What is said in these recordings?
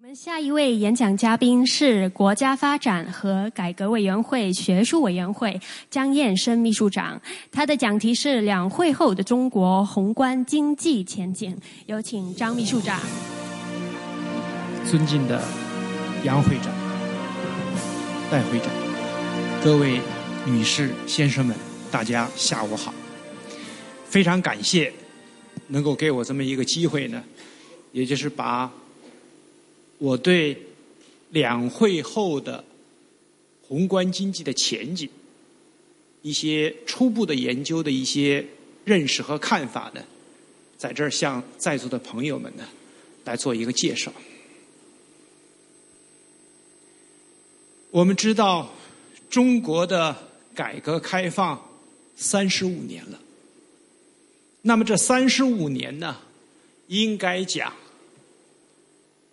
我们下一位演讲嘉宾是国家发展和改革委员会学术委员会张燕生秘书长，他的讲题是两会后的中国宏观经济前景。有请张秘书长。尊敬的杨会长、戴会长，各位女士、先生们，大家下午好。非常感谢能够给我这么一个机会呢，也就是把。我对两会后的宏观经济的前景一些初步的研究的一些认识和看法呢，在这儿向在座的朋友们呢来做一个介绍。我们知道，中国的改革开放三十五年了，那么这三十五年呢，应该讲。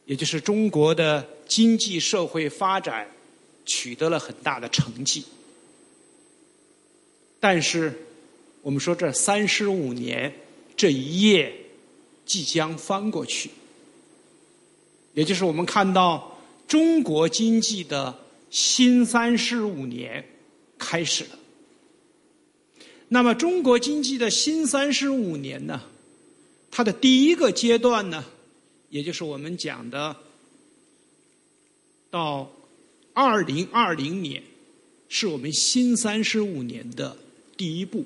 也就是中国的经济社会发展取得了很大的成绩，但是我们说这三十五年这一页即将翻过去，也就是我们看到中国经济的新三十五年开始了。那么中国经济的新三十五年呢，它的第一个阶段呢？也就是我们讲的，到二零二零年，是我们新三十五年的第一步。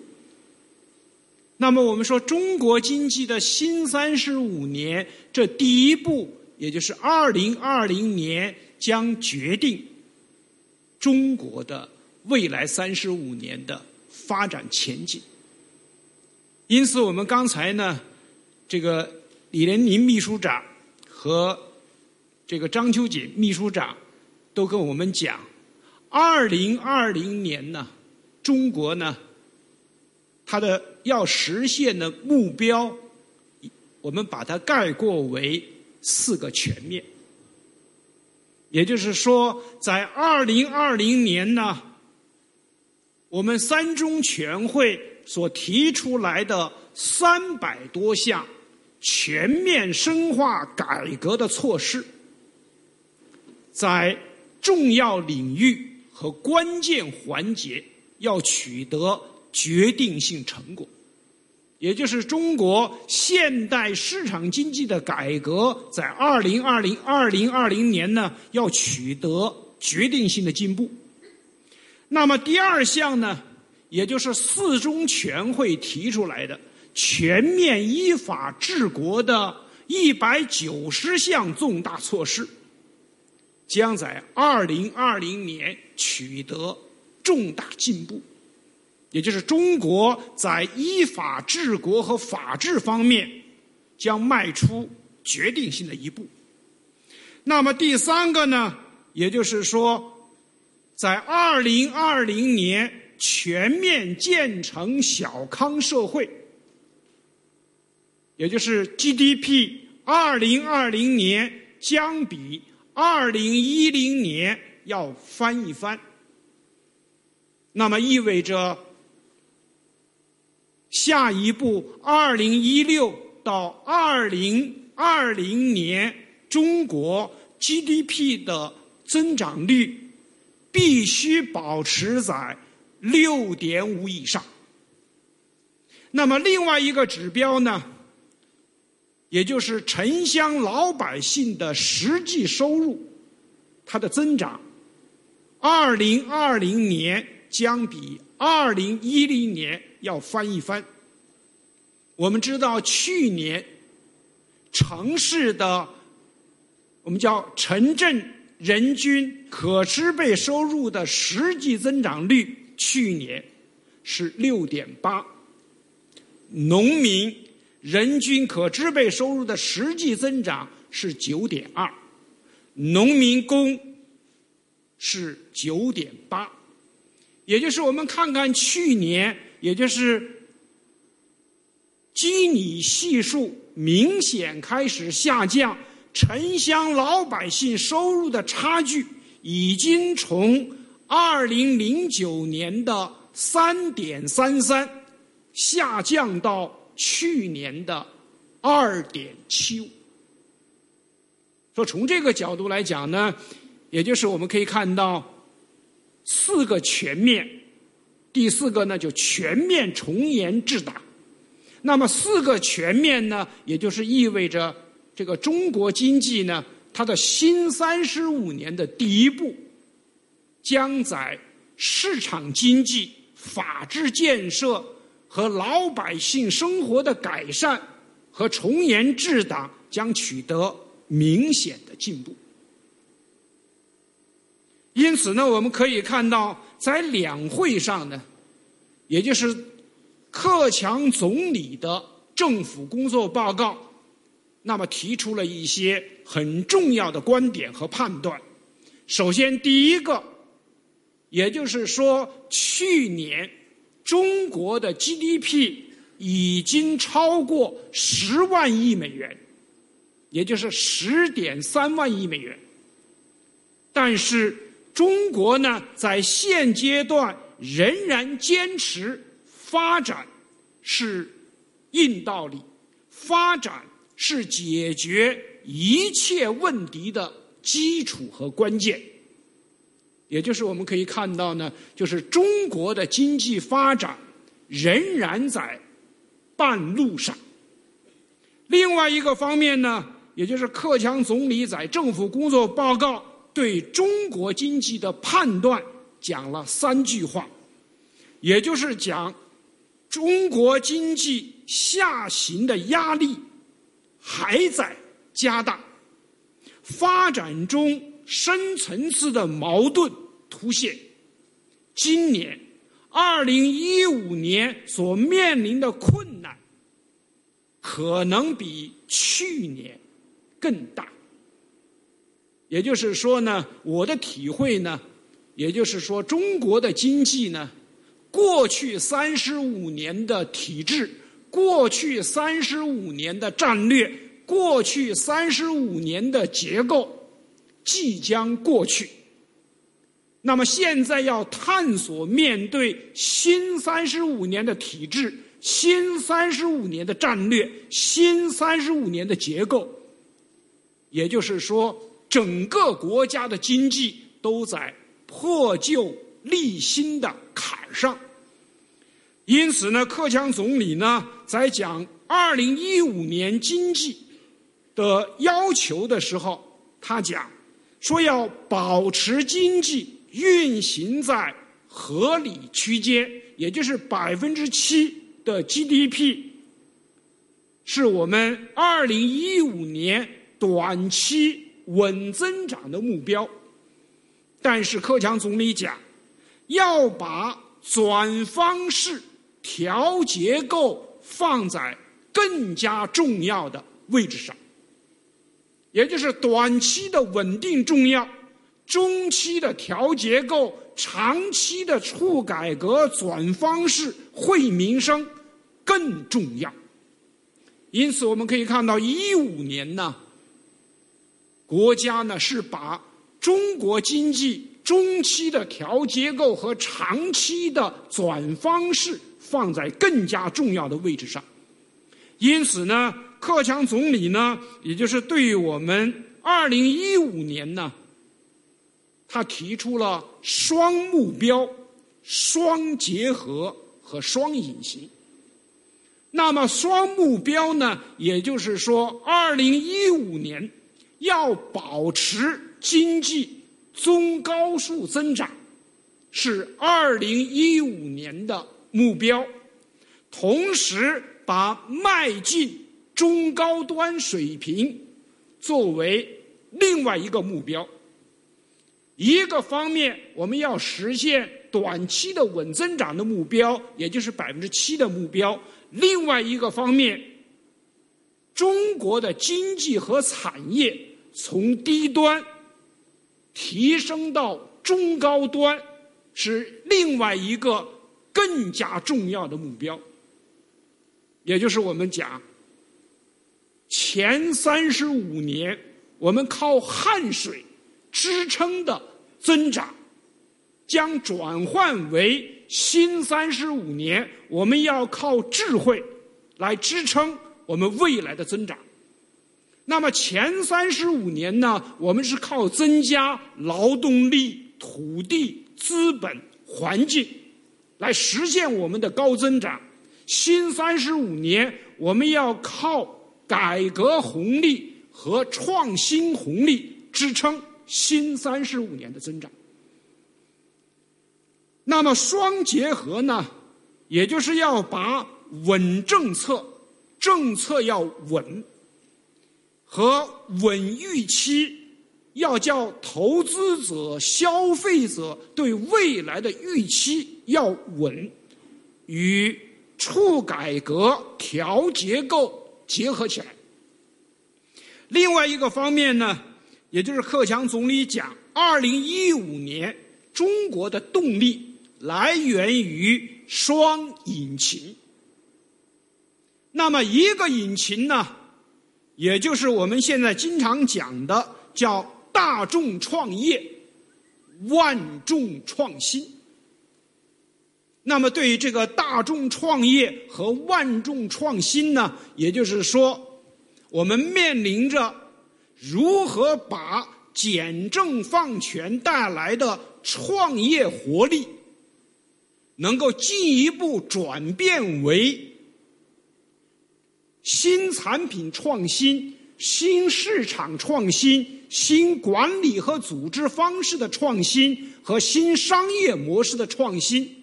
那么我们说，中国经济的新三十五年，这第一步，也就是二零二零年，将决定中国的未来三十五年的发展前景。因此，我们刚才呢，这个李连宁秘书长。和这个张秋瑾秘书长都跟我们讲，二零二零年呢，中国呢，它的要实现的目标，我们把它概括为四个全面。也就是说，在二零二零年呢，我们三中全会所提出来的三百多项。全面深化改革的措施，在重要领域和关键环节要取得决定性成果，也就是中国现代市场经济的改革，在二零二零二零二零年呢，要取得决定性的进步。那么第二项呢，也就是四中全会提出来的。全面依法治国的一百九十项重大措施，将在二零二零年取得重大进步，也就是中国在依法治国和法治方面将迈出决定性的一步。那么第三个呢，也就是说，在二零二零年全面建成小康社会。也就是 GDP，二零二零年将比二零一零年要翻一番，那么意味着下一步二零一六到二零二零年中国 GDP 的增长率必须保持在六点五以上。那么另外一个指标呢？也就是城乡老百姓的实际收入，它的增长，二零二零年将比二零一零年要翻一番。我们知道，去年城市的我们叫城镇人均可支配收入的实际增长率，去年是六点八，农民。人均可支配收入的实际增长是九点二，农民工是九点八，也就是我们看看去年，也就是基尼系数明显开始下降，城乡老百姓收入的差距已经从二零零九年的三点三三下降到。去年的二点七五，说从这个角度来讲呢，也就是我们可以看到四个全面，第四个呢就全面从严治党。那么四个全面呢，也就是意味着这个中国经济呢，它的新三十五年的第一步，将在市场经济、法治建设和老百姓生活的改善和从严治党将取得明显的进步。因此呢，我们可以看到，在两会上呢，也就是。克强总理的政府工作报告，那么提出了一些很重要的观点和判断。首先，第一个，也就是说，去年中国的 GDP 已经超过十万亿美元，也就是十点三万亿美元。但是，中国呢，在现阶段仍然坚持。发展是硬道理，发展是解决一切问题的基础和关键。也就是我们可以看到呢，就是中国的经济发展仍然在半路上。另外一个方面呢，也就是克强总理在政府工作报告对中国经济的判断讲了三句话，也就是讲。中国经济下行的压力还在加大，发展中深层次的矛盾凸显。今年二零一五年所面临的困难，可能比去年更大。也就是说呢，我的体会呢，也就是说，中国的经济呢。过去三十五年的体制，过去三十五年的战略，过去三十五年的结构，即将过去。那么现在要探索面对新三十五年的体制、新三十五年的战略、新三十五年的结构，也就是说，整个国家的经济都在破旧立新的。坎上，因此呢，克强总理呢在讲二零一五年经济的要求的时候，他讲说要保持经济运行在合理区间，也就是百分之七的 GDP，是我们二零一五年短期稳增长的目标。但是克强总理讲。要把转方式、调结构放在更加重要的位置上，也就是短期的稳定重要，中期的调结构，长期的促改革、转方式、惠民生更重要。因此，我们可以看到，一五年呢，国家呢是把中国经济。中期的调结构和长期的转方式放在更加重要的位置上，因此呢，克强总理呢，也就是对于我们二零一五年呢，他提出了双目标、双结合和双隐形。那么双目标呢，也就是说，二零一五年要保持经济。中高速增长是二零一五年的目标，同时把迈进中高端水平作为另外一个目标。一个方面，我们要实现短期的稳增长的目标，也就是百分之七的目标；另外一个方面，中国的经济和产业从低端。提升到中高端是另外一个更加重要的目标，也就是我们讲前三十五年我们靠汗水支撑的增长，将转换为新三十五年我们要靠智慧来支撑我们未来的增长。那么前三十五年呢，我们是靠增加劳动力、土地、资本、环境来实现我们的高增长。新三十五年，我们要靠改革红利和创新红利支撑新三十五年的增长。那么双结合呢，也就是要把稳政策，政策要稳。和稳预期，要叫投资者、消费者对未来的预期要稳，与促改革、调结构结合起来。另外一个方面呢，也就是克强总理讲，二零一五年中国的动力来源于双引擎。那么一个引擎呢？也就是我们现在经常讲的，叫大众创业、万众创新。那么，对于这个大众创业和万众创新呢，也就是说，我们面临着如何把简政放权带来的创业活力，能够进一步转变为。新产品创新、新市场创新、新管理和组织方式的创新和新商业模式的创新，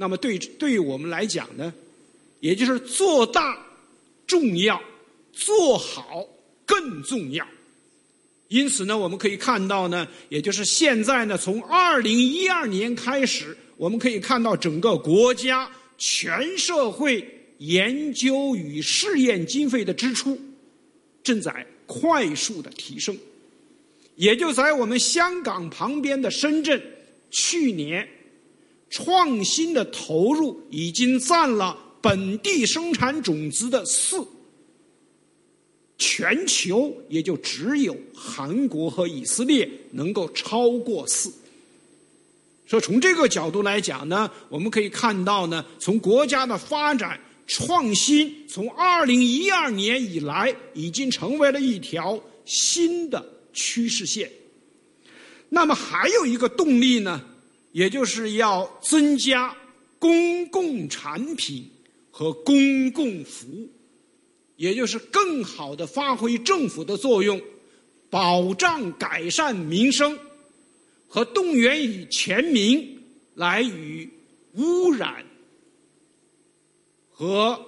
那么对对于我们来讲呢，也就是做大重要，做好更重要。因此呢，我们可以看到呢，也就是现在呢，从二零一二年开始，我们可以看到整个国家全社会。研究与试验经费的支出正在快速的提升，也就在我们香港旁边的深圳，去年创新的投入已经占了本地生产总值的四，全球也就只有韩国和以色列能够超过四。所以从这个角度来讲呢，我们可以看到呢，从国家的发展。创新从二零一二年以来已经成为了一条新的趋势线。那么还有一个动力呢，也就是要增加公共产品和公共服务，也就是更好的发挥政府的作用，保障改善民生和动员与全民来与污染。和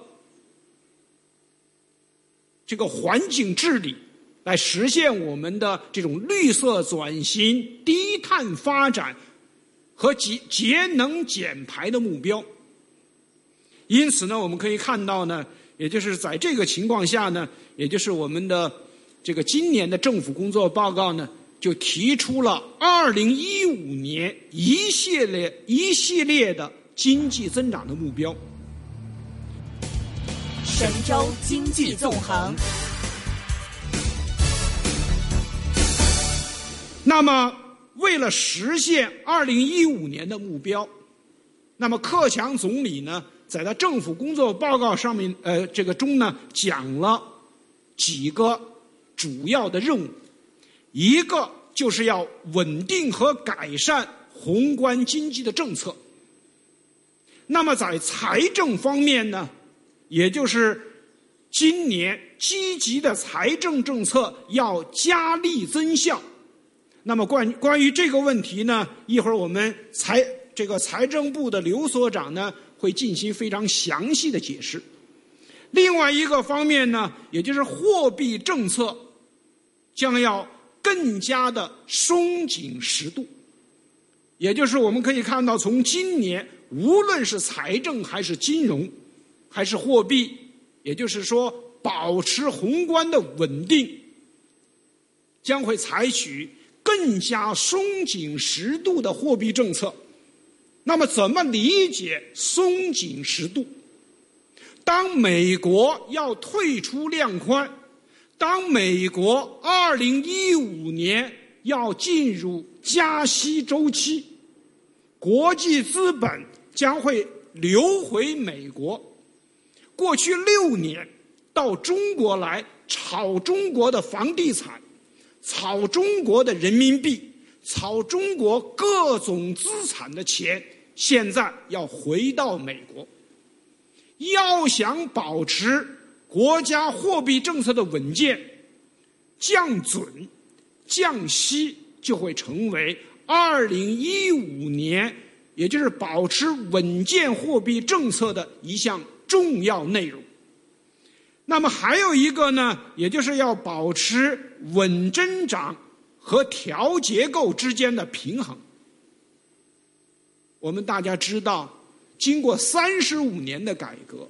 这个环境治理，来实现我们的这种绿色转型、低碳发展和节节能减排的目标。因此呢，我们可以看到呢，也就是在这个情况下呢，也就是我们的这个今年的政府工作报告呢，就提出了二零一五年一系列一系列的经济增长的目标。神州经济纵横。那么，为了实现二零一五年的目标，那么克强总理呢，在他政府工作报告上面，呃，这个中呢，讲了几个主要的任务，一个就是要稳定和改善宏观经济的政策。那么，在财政方面呢？也就是今年积极的财政政策要加力增效。那么关关于这个问题呢，一会儿我们财这个财政部的刘所长呢会进行非常详细的解释。另外一个方面呢，也就是货币政策将要更加的松紧适度。也就是我们可以看到，从今年无论是财政还是金融。还是货币，也就是说，保持宏观的稳定，将会采取更加松紧适度的货币政策。那么，怎么理解松紧适度？当美国要退出量宽，当美国二零一五年要进入加息周期，国际资本将会流回美国。过去六年到中国来炒中国的房地产，炒中国的人民币，炒中国各种资产的钱，现在要回到美国。要想保持国家货币政策的稳健，降准、降息就会成为二零一五年，也就是保持稳健货币政策的一项重要内容。那么还有一个呢，也就是要保持稳增长和调结构之间的平衡。我们大家知道。经过三十五年的改革，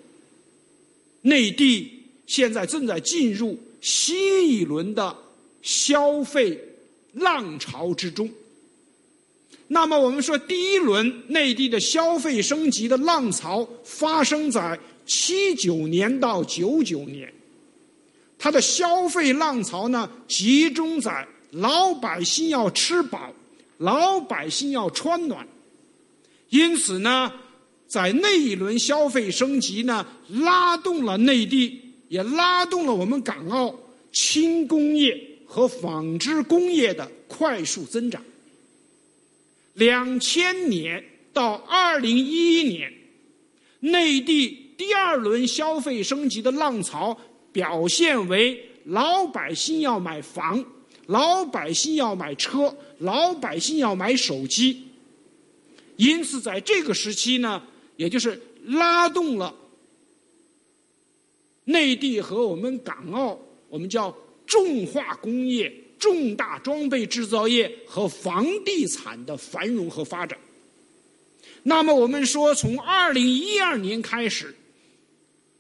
内地现在正在进入新一轮的消费浪潮之中。那么，我们说第一轮内地的消费升级的浪潮发生在七九年到九九年，它的消费浪潮呢，集中在老百姓要吃饱，老百姓要穿暖，因此呢。在那一轮消费升级呢，拉动了内地，也拉动了我们港澳轻工业和纺织工业的快速增长。两千年到二零一一年，内地第二轮消费升级的浪潮表现为老百姓要买房，老百姓要买车，老百姓要买手机。因此，在这个时期呢。也就是拉动了内地和我们港澳，我们叫重化工业、重大装备制造业和房地产的繁荣和发展。那么我们说，从二零一二年开始，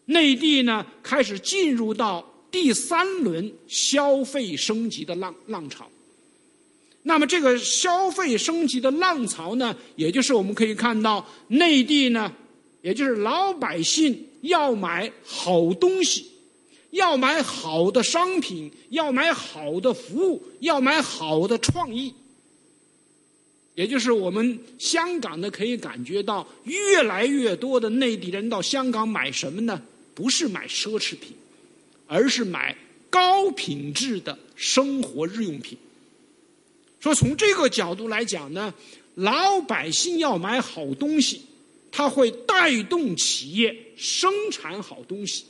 内地呢开始进入到第三轮消费升级的浪浪潮。那么这个消费升级的浪潮呢，也就是我们可以看到内地呢，也就是老百姓要买好东西，要买好的商品，要买好的服务，要买好的创意。也就是我们香港呢，可以感觉到越来越多的内地人到香港买什么呢？不是买奢侈品，而是买高品质的生活日用品。说从这个角度来讲呢，老百姓要买好东西，它会带动企业生产好东西。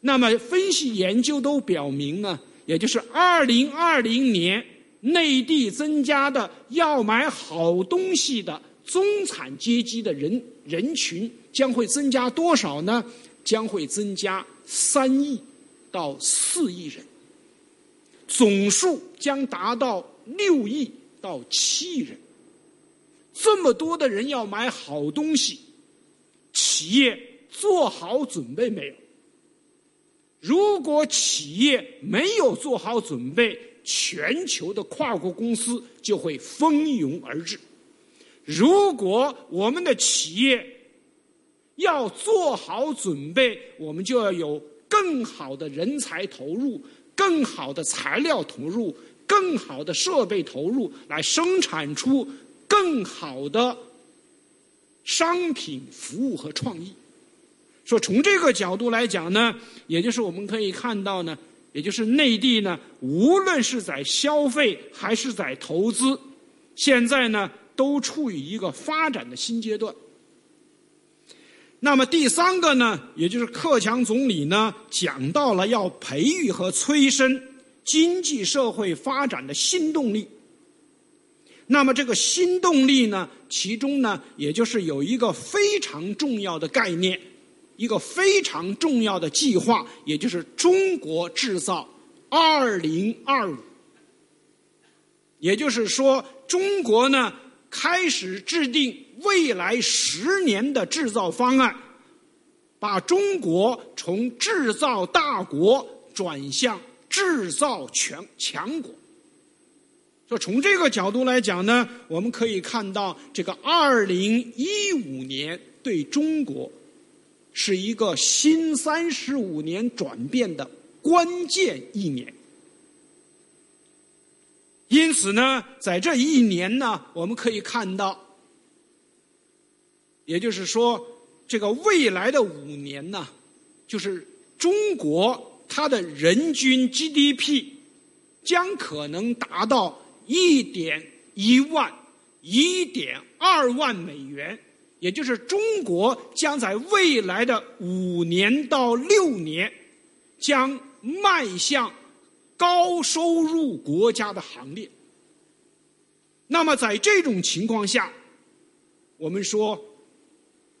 那么分析研究都表明呢，也就是二零二零年内地增加的要买好东西的中产阶级的人人群将会增加多少呢？将会增加三亿到四亿人，总数将达到。六亿到七亿人，这么多的人要买好东西，企业做好准备没有？如果企业没有做好准备，全球的跨国公司就会蜂拥而至。如果我们的企业要做好准备，我们就要有更好的人才投入，更好的材料投入。更好的设备投入，来生产出更好的商品、服务和创意。说从这个角度来讲呢，也就是我们可以看到呢，也就是内地呢，无论是在消费还是在投资，现在呢都处于一个发展的新阶段。那么第三个呢，也就是克强总理呢讲到了要培育和催生。经济社会发展的新动力。那么这个新动力呢，其中呢，也就是有一个非常重要的概念，一个非常重要的计划，也就是中国制造二零二五。也就是说，中国呢开始制定未来十年的制造方案，把中国从制造大国转向。制造强强国，说从这个角度来讲呢，我们可以看到，这个二零一五年对中国是一个新三十五年转变的关键一年。因此呢，在这一年呢，我们可以看到，也就是说，这个未来的五年呢，就是中国。它的人均 GDP 将可能达到一点一万、一点二万美元，也就是中国将在未来的五年到六年将迈向高收入国家的行列。那么，在这种情况下，我们说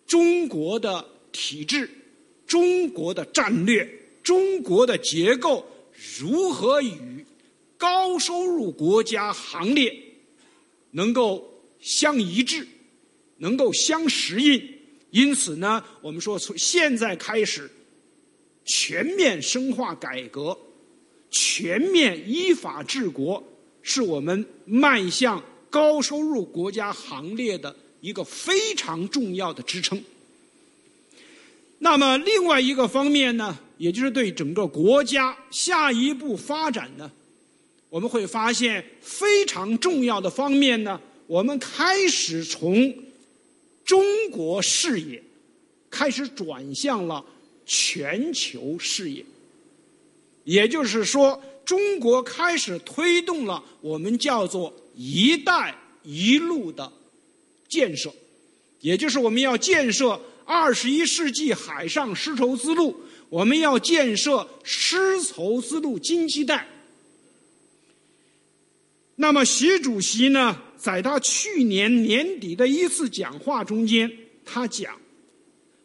中国的体制、中国的战略、中国的结构如何与高收入国家行列能够相一致、能够相适应？因此呢，我们说从现在开始全面深化改革、全面依法治国，是我们迈向。高收入国家行列的一个非常重要的支撑。那么，另外一个方面呢，也就是对整个国家下一步发展呢，我们会发现非常重要的方面呢，我们开始从中国视野开始转向了全球视野，也就是说，中国开始推动了我们叫做。“一带一路”的建设，也就是我们要建设二十一世纪海上丝绸之路，我们要建设丝绸之路经济带。那么，习主席呢，在他去年年底的一次讲话中间，他讲，“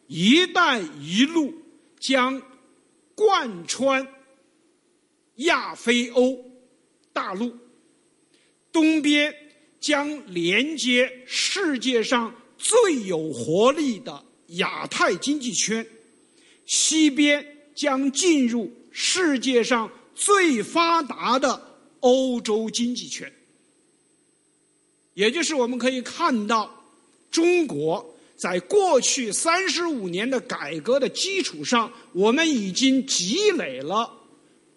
一带一路”将贯穿亚非欧大陆。东边将连接世界上最有活力的亚太经济圈，西边将进入世界上最发达的欧洲经济圈。也就是我们可以看到，中国在过去三十五年的改革的基础上，我们已经积累了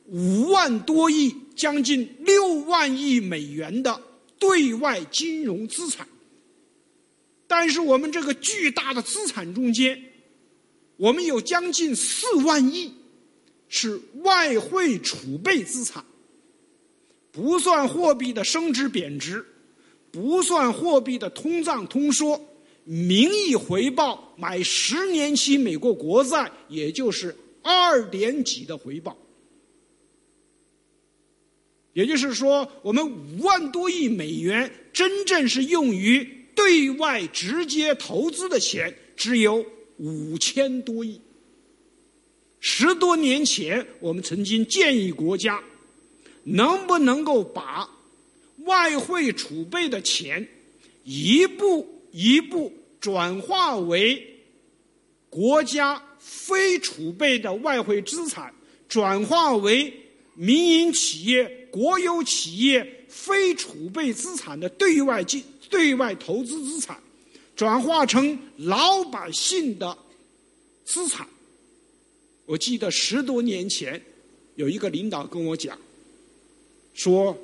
五万多亿。将近六万亿美元的对外金融资产，但是我们这个巨大的资产中间，我们有将近四万亿是外汇储备资产，不算货币的升值贬值，不算货币的通胀通缩，名义回报买十年期美国国债，也就是二点几的回报。也就是说，我们五万多亿美元真正是用于对外直接投资的钱只有五千多亿。十多年前，我们曾经建议国家，能不能够把外汇储备的钱一步一步转化为国家非储备的外汇资产，转化为民营企业。国有企业非储备资产的对外进对外投资资产，转化成老百姓的资产。我记得十多年前，有一个领导跟我讲，说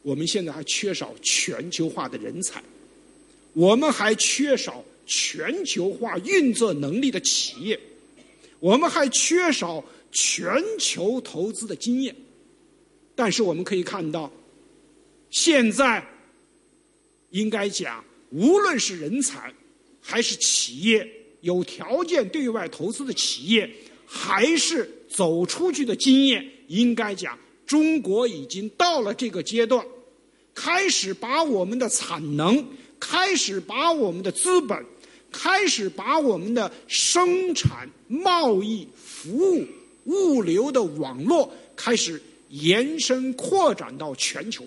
我们现在还缺少全球化的人才，我们还缺少全球化运作能力的企业，我们还缺少全球投资的经验。但是我们可以看到，现在应该讲，无论是人才，还是企业有条件对外投资的企业，还是走出去的经验，应该讲，中国已经到了这个阶段，开始把我们的产能，开始把我们的资本，开始把我们的生产、贸易、服务、物流的网络开始。延伸扩展到全球，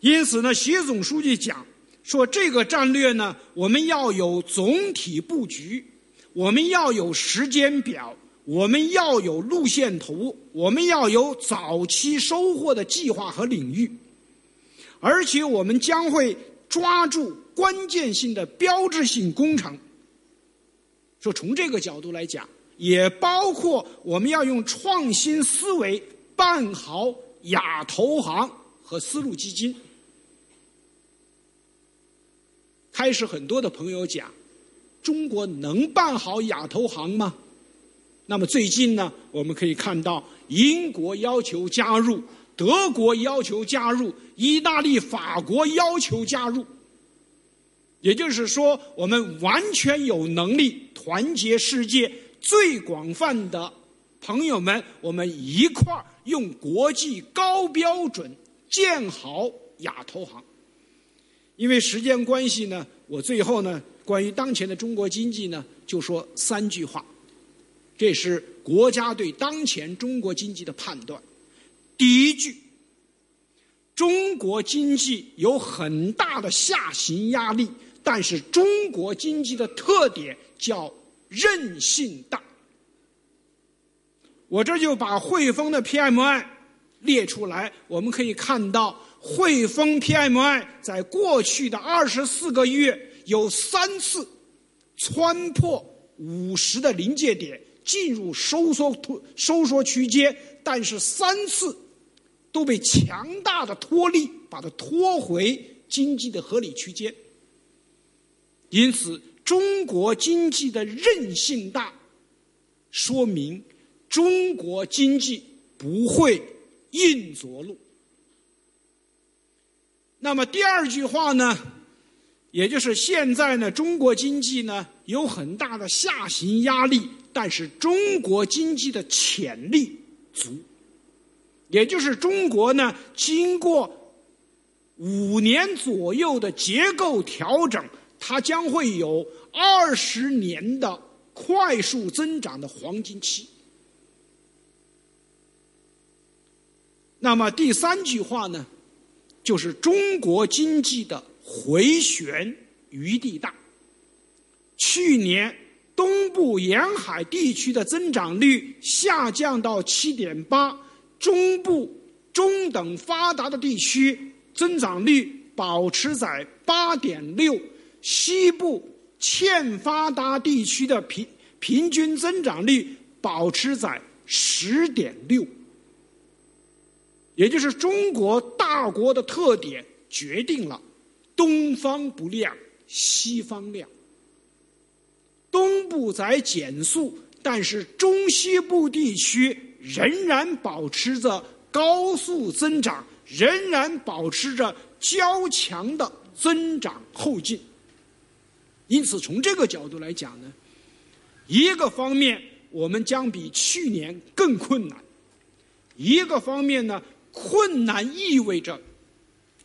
因此呢，习总书记讲说，这个战略呢，我们要有总体布局，我们要有时间表，我们要有路线图，我们要有早期收获的计划和领域，而且我们将会抓住关键性的标志性工程。说从这个角度来讲。也包括我们要用创新思维办好亚投行和丝路基金。开始很多的朋友讲，中国能办好亚投行吗？那么最近呢，我们可以看到英国要求加入，德国要求加入，意大利、法国要求加入。也就是说，我们完全有能力团结世界最广泛的朋友们，我们一块儿用国际高标准建好亚投行。因为时间关系呢，我最后呢，关于当前的中国经济呢，就说三句话。这是国家对当前中国经济的判断。第一句，中国经济有很大的下行压力，但是中国经济的特点叫韧性大。我这就把汇丰的 PMI 列出来，我们可以看到，汇丰 PMI 在过去的二十四个月有三次穿破五十的临界点。进入收缩托收缩区间，但是三次都被强大的托力把它拖回经济的合理区间。因此，中国经济的韧性大，说明中国经济不会硬着陆。那么第二句话呢，也就是现在呢，中国经济呢有很大的下行压力。但是中国经济的潜力足，也就是中国呢，经过五年左右的结构调整，它将会有二十年的快速增长的黄金期。那么第三句话呢，就是中国经济的回旋余地大。去年。东部沿海地区的增长率下降到七点八，中部中等发达的地区增长率保持在八点六，西部欠发达地区的平平均增长率保持在十点六，也就是中国大国的特点决定了东方不亮西方亮。东部在减速，但是中西部地区仍然保持着高速增长，仍然保持着较强的增长后劲。因此，从这个角度来讲呢，一个方面我们将比去年更困难；一个方面呢，困难意味着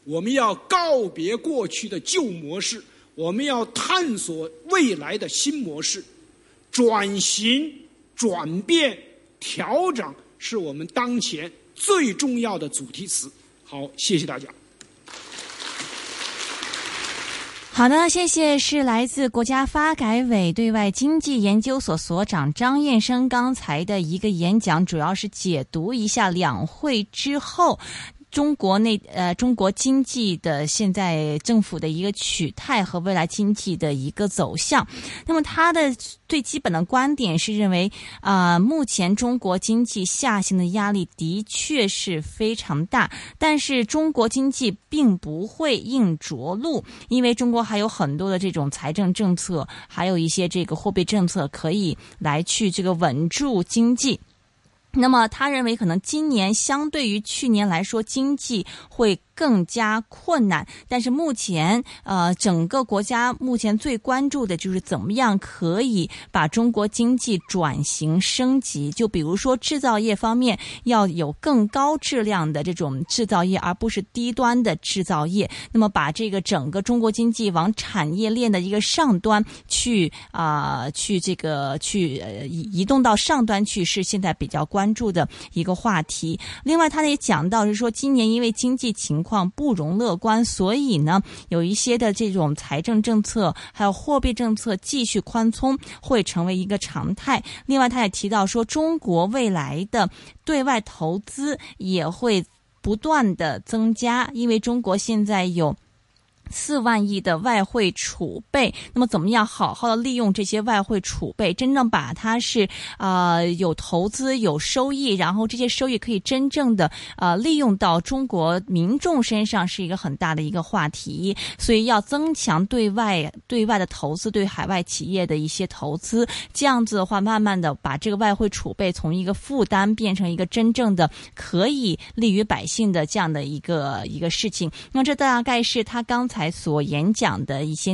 我们要告别过去的旧模式。我们要探索未来的新模式，转型、转变、调整是我们当前最重要的主题词。好，谢谢大家。好的，谢谢，是来自国家发改委对外经济研究所所长张燕生刚才的一个演讲，主要是解读一下两会之后。中国内呃，中国经济的现在政府的一个取态和未来经济的一个走向，那么他的最基本的观点是认为啊，目前中国经济下行的压力的确是非常大，但是中国经济并不会硬着陆，因为中国还有很多的这种财政政策，还有一些这个货币政策可以来去这个稳住经济。那么，他认为可能今年相对于去年来说，经济会。更加困难，但是目前，呃，整个国家目前最关注的就是怎么样可以把中国经济转型升级。就比如说制造业方面，要有更高质量的这种制造业，而不是低端的制造业。那么，把这个整个中国经济往产业链的一个上端去啊，去这个去移移动到上端去，是现在比较关注的一个话题。另外，他也讲到是说，今年因为经济情况不容乐观，所以呢，有一些的这种财政政策还有货币政策继续宽松会成为一个常态。另外，他也提到说，中国未来的对外投资也会不断的增加，因为中国现在有。四万亿的外汇储备，那么怎么样好好的利用这些外汇储备，真正把它是啊、呃、有投资有收益，然后这些收益可以真正的啊、呃、利用到中国民众身上，是一个很大的一个话题。所以要增强对外对外的投资，对海外企业的一些投资，这样子的话，慢慢的把这个外汇储备从一个负担变成一个真正的可以利于百姓的这样的一个一个事情。那这大概是他刚才。才所演讲的一些内